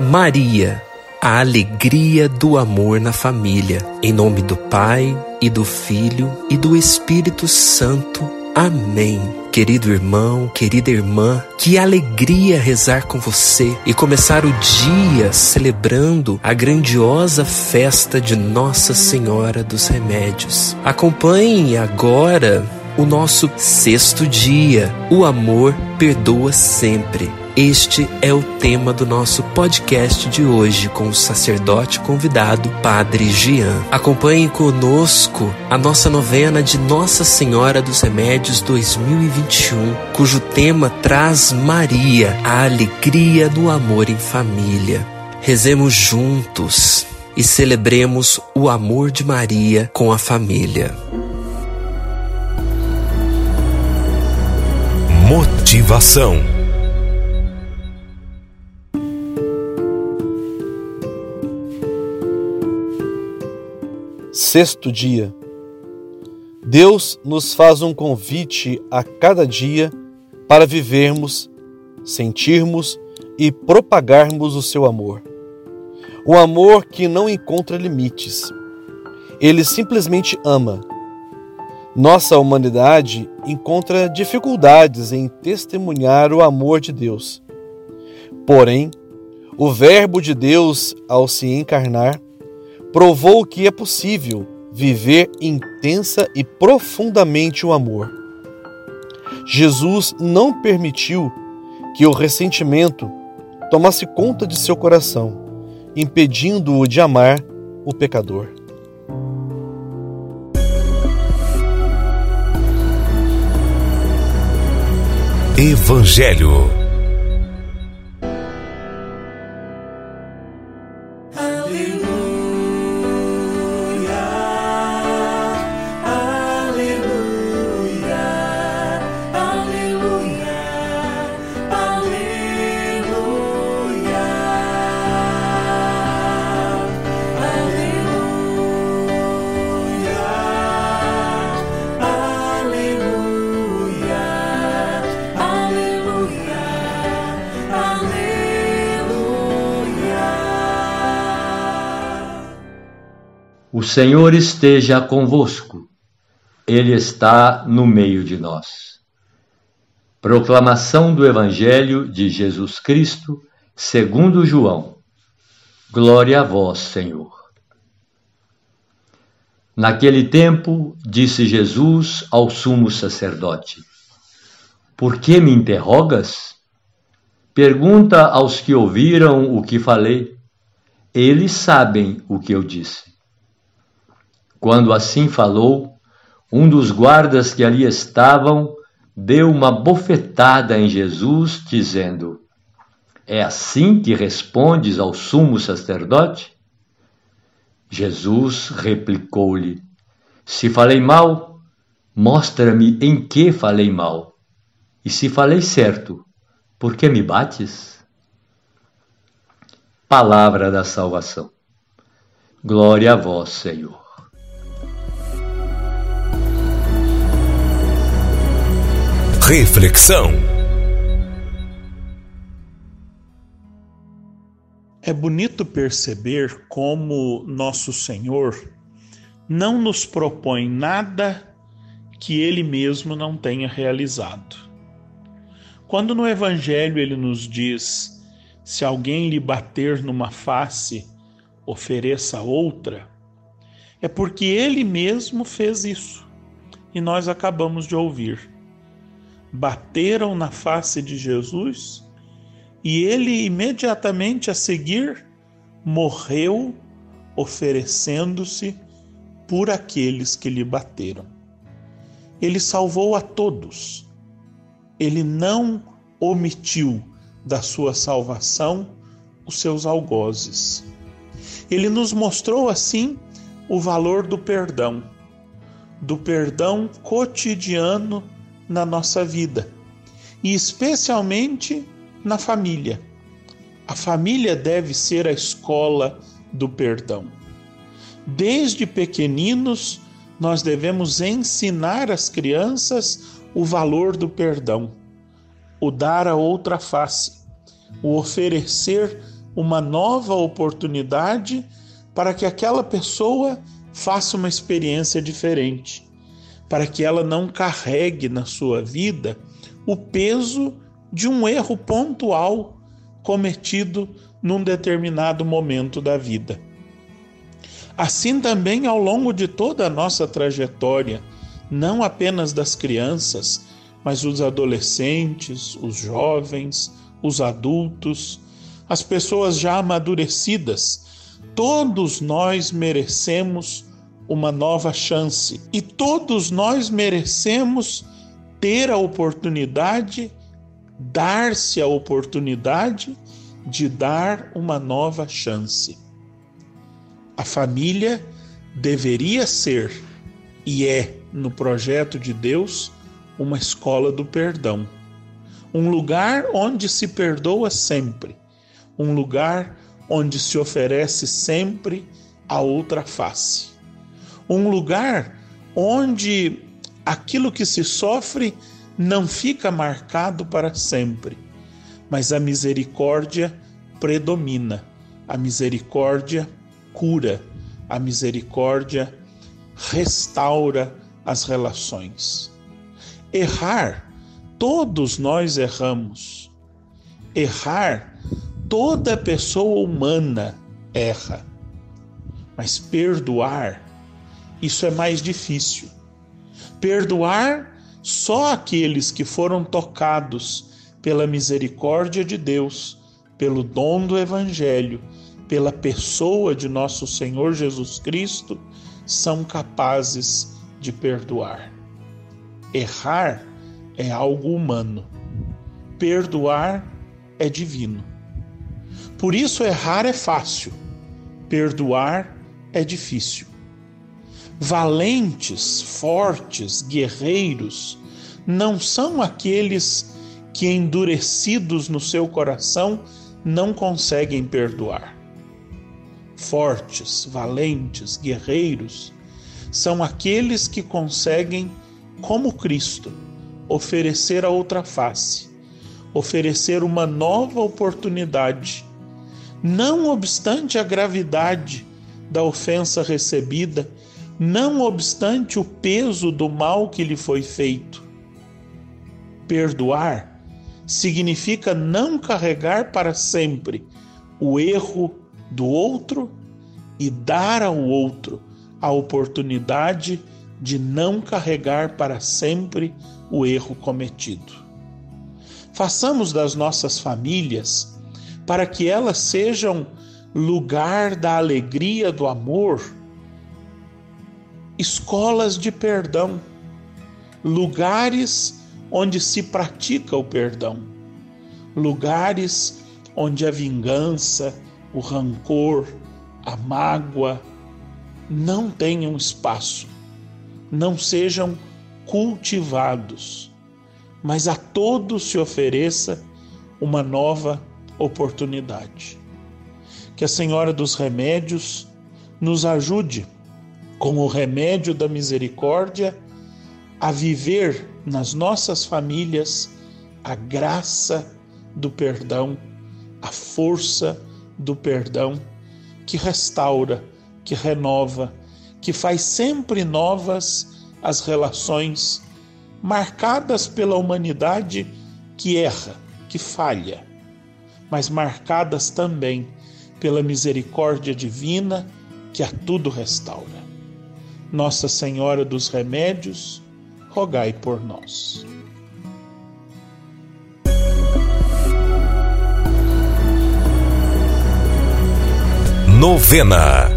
Maria, a alegria do amor na família. Em nome do Pai e do Filho e do Espírito Santo. Amém. Querido irmão, querida irmã, que alegria rezar com você e começar o dia celebrando a grandiosa festa de Nossa Senhora dos Remédios. Acompanhe agora o nosso sexto dia. O amor perdoa sempre. Este é o tema do nosso podcast de hoje com o sacerdote convidado, Padre Gian. Acompanhe conosco a nossa novena de Nossa Senhora dos Remédios 2021, cujo tema traz Maria, a alegria do amor em família. Rezemos juntos e celebremos o amor de Maria com a família. Motivação Sexto dia. Deus nos faz um convite a cada dia para vivermos, sentirmos e propagarmos o seu amor. Um amor que não encontra limites. Ele simplesmente ama. Nossa humanidade encontra dificuldades em testemunhar o amor de Deus. Porém, o Verbo de Deus, ao se encarnar, provou que é possível viver intensa e profundamente o amor. Jesus não permitiu que o ressentimento tomasse conta de seu coração, impedindo-o de amar o pecador. Evangelho Senhor esteja convosco, Ele está no meio de nós. Proclamação do Evangelho de Jesus Cristo, segundo João. Glória a vós, Senhor. Naquele tempo, disse Jesus ao sumo sacerdote: Por que me interrogas? Pergunta aos que ouviram o que falei. Eles sabem o que eu disse. Quando assim falou, um dos guardas que ali estavam deu uma bofetada em Jesus, dizendo: É assim que respondes ao sumo sacerdote? Jesus replicou-lhe: Se falei mal, mostra-me em que falei mal. E se falei certo, por que me bates? Palavra da salvação. Glória a vós, Senhor. Reflexão. É bonito perceber como Nosso Senhor não nos propõe nada que Ele mesmo não tenha realizado. Quando no Evangelho ele nos diz: se alguém lhe bater numa face, ofereça outra, é porque Ele mesmo fez isso e nós acabamos de ouvir bateram na face de Jesus e ele imediatamente a seguir morreu oferecendo-se por aqueles que lhe bateram. Ele salvou a todos. Ele não omitiu da sua salvação os seus algozes. Ele nos mostrou assim o valor do perdão, do perdão cotidiano na nossa vida e especialmente na família. A família deve ser a escola do perdão. Desde pequeninos, nós devemos ensinar às crianças o valor do perdão, o dar a outra face, o oferecer uma nova oportunidade para que aquela pessoa faça uma experiência diferente, para que ela não carregue na sua vida o peso de um erro pontual cometido num determinado momento da vida. Assim também ao longo de toda a nossa trajetória, não apenas das crianças, mas os adolescentes, os jovens, os adultos, as pessoas já amadurecidas, todos nós merecemos uma nova chance e todos nós merecemos ter a oportunidade, dar-se a oportunidade de dar uma nova chance. A família deveria ser e é, no projeto de Deus, uma escola do perdão. Um lugar onde se perdoa sempre. Um lugar onde se oferece sempre a outra face. Um lugar onde aquilo que se sofre não fica marcado para sempre, mas a misericórdia predomina. A misericórdia cura, a misericórdia restaura as relações. Errar, todos nós erramos. Errar, toda pessoa humana erra. Mas perdoar, isso é mais difícil. Perdoar só aqueles que foram tocados pela misericórdia de Deus, pelo dom do Evangelho, pela pessoa de nosso Senhor Jesus Cristo, são capazes de perdoar. Errar é algo humano, perdoar é divino. Por isso, errar é fácil, perdoar é difícil. Valentes, fortes, guerreiros não são aqueles que, endurecidos no seu coração, não conseguem perdoar. Fortes, valentes, guerreiros são aqueles que conseguem, como Cristo, oferecer a outra face, oferecer uma nova oportunidade, não obstante a gravidade da ofensa recebida, não obstante o peso do mal que lhe foi feito. Perdoar significa não carregar para sempre o erro do outro e dar ao outro a oportunidade de não carregar para sempre o erro cometido. Façamos das nossas famílias para que elas sejam lugar da alegria, do amor, escolas de perdão, lugares onde se pratica o perdão, lugares onde a vingança, o rancor, a mágoa não tenham espaço, não sejam cultivados, mas a todos se ofereça uma nova oportunidade. Que a Senhora dos Remédios nos ajude, com o remédio da misericórdia, a viver nas nossas famílias a graça do perdão, a força do perdão que restaura, que renova, que faz sempre novas as relações marcadas pela humanidade que erra, que falha, mas marcadas também pela misericórdia divina que a tudo restaura. Nossa Senhora dos Remédios, rogai por nós. Novena.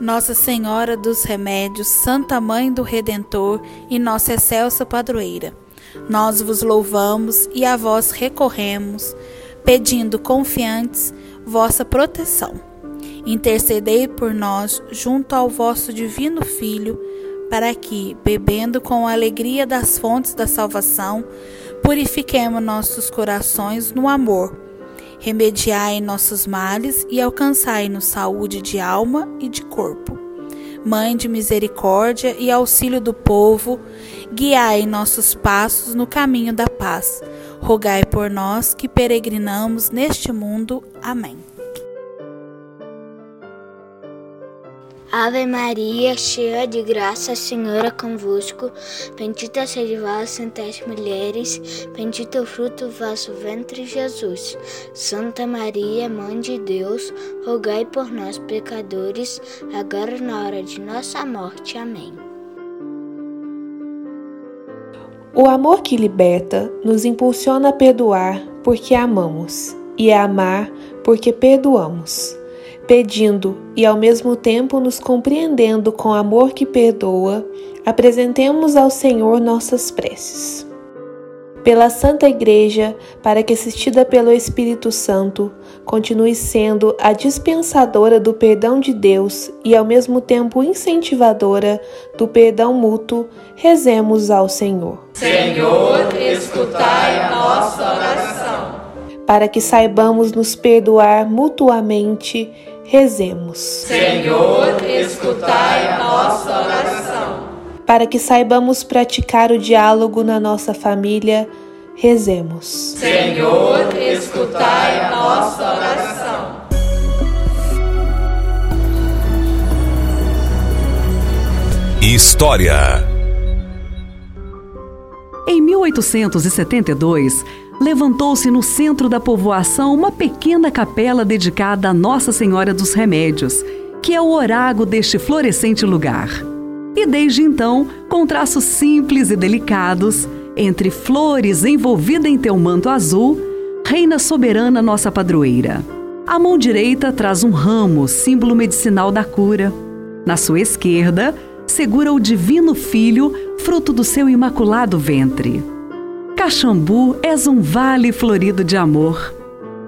Nossa Senhora dos Remédios, Santa Mãe do Redentor e Nossa Excelsa Padroeira, nós vos louvamos e a vós recorremos, pedindo confiantes vossa proteção. Intercedei por nós junto ao vosso divino Filho, para que, bebendo com a alegria das fontes da salvação, Purifiquemos nossos corações no amor. Remediai nossos males e alcançai-nos saúde de alma e de corpo. Mãe de misericórdia e auxílio do povo, Guiai nossos passos no caminho da paz. Rogai por nós que peregrinamos neste mundo. Amém. Ave Maria, cheia de graça, Senhor é convosco. Bendita sois vós entre as mulheres, bendito é o fruto do vosso ventre, Jesus. Santa Maria, Mãe de Deus, rogai por nós, pecadores, agora e na hora de nossa morte. Amém. O amor que liberta nos impulsiona a perdoar porque amamos, e a amar porque perdoamos pedindo e ao mesmo tempo nos compreendendo com amor que perdoa, apresentemos ao Senhor nossas preces. Pela Santa Igreja, para que assistida pelo Espírito Santo, continue sendo a dispensadora do perdão de Deus e ao mesmo tempo incentivadora do perdão mútuo, rezemos ao Senhor. Senhor, escutai a nossa oração. Para que saibamos nos perdoar mutuamente Rezemos. Senhor, escutai a nossa oração. Para que saibamos praticar o diálogo na nossa família, rezemos. Senhor, escutai a nossa oração. História Em 1872, levantou-se no centro da povoação uma pequena capela dedicada a Nossa Senhora dos Remédios, que é o orago deste florescente lugar. E desde então, com traços simples e delicados, entre flores envolvida em teu manto azul, reina soberana nossa padroeira. A mão direita traz um ramo, símbolo medicinal da cura. Na sua esquerda, segura o Divino Filho, fruto do seu imaculado ventre. Caxambu és um vale florido de amor.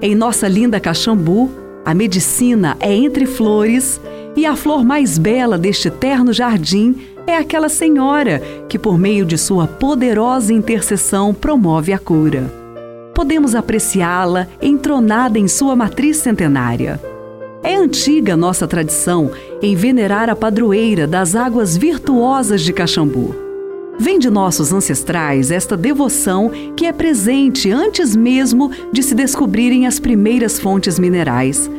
Em nossa linda Caxambu, a medicina é entre flores e a flor mais bela deste terno jardim é aquela senhora que, por meio de sua poderosa intercessão, promove a cura. Podemos apreciá-la entronada em sua matriz centenária. É antiga nossa tradição em venerar a padroeira das águas virtuosas de Caxambu. Vem de nossos ancestrais esta devoção que é presente antes mesmo de se descobrirem as primeiras fontes minerais.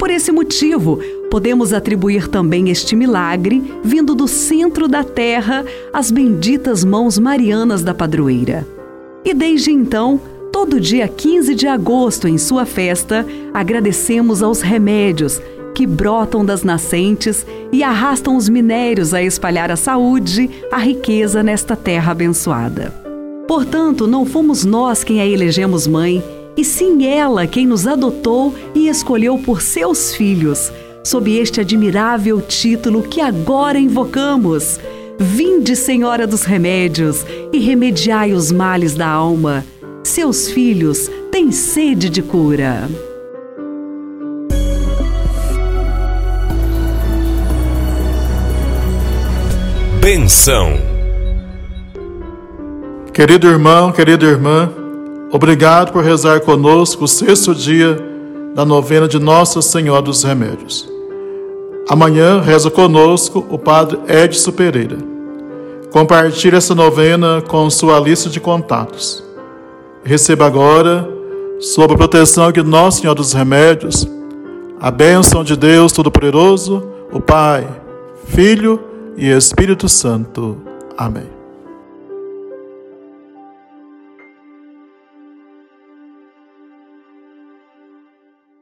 Por esse motivo, podemos atribuir também este milagre, vindo do centro da terra, às benditas mãos marianas da padroeira. E desde então, todo dia 15 de agosto, em sua festa, agradecemos aos remédios que brotam das nascentes e arrastam os minérios a espalhar a saúde, a riqueza nesta terra abençoada. Portanto, não fomos nós quem a elegemos mãe, e sim ela quem nos adotou e escolheu por seus filhos, sob este admirável título que agora invocamos. Vinde, Senhora dos Remédios, e remediai os males da alma. Seus filhos têm sede de cura. Benção. Querido irmão, querida irmã, obrigado por rezar conosco o sexto dia da novena de Nossa Senhora dos Remédios. Amanhã reza conosco o Padre Edson Pereira. Compartilhe essa novena com sua lista de contatos. Receba agora, sob a proteção de Nossa Senhora dos Remédios, a bênção de Deus Todo-Poderoso, o Pai, Filho e Espírito Santo. Amém.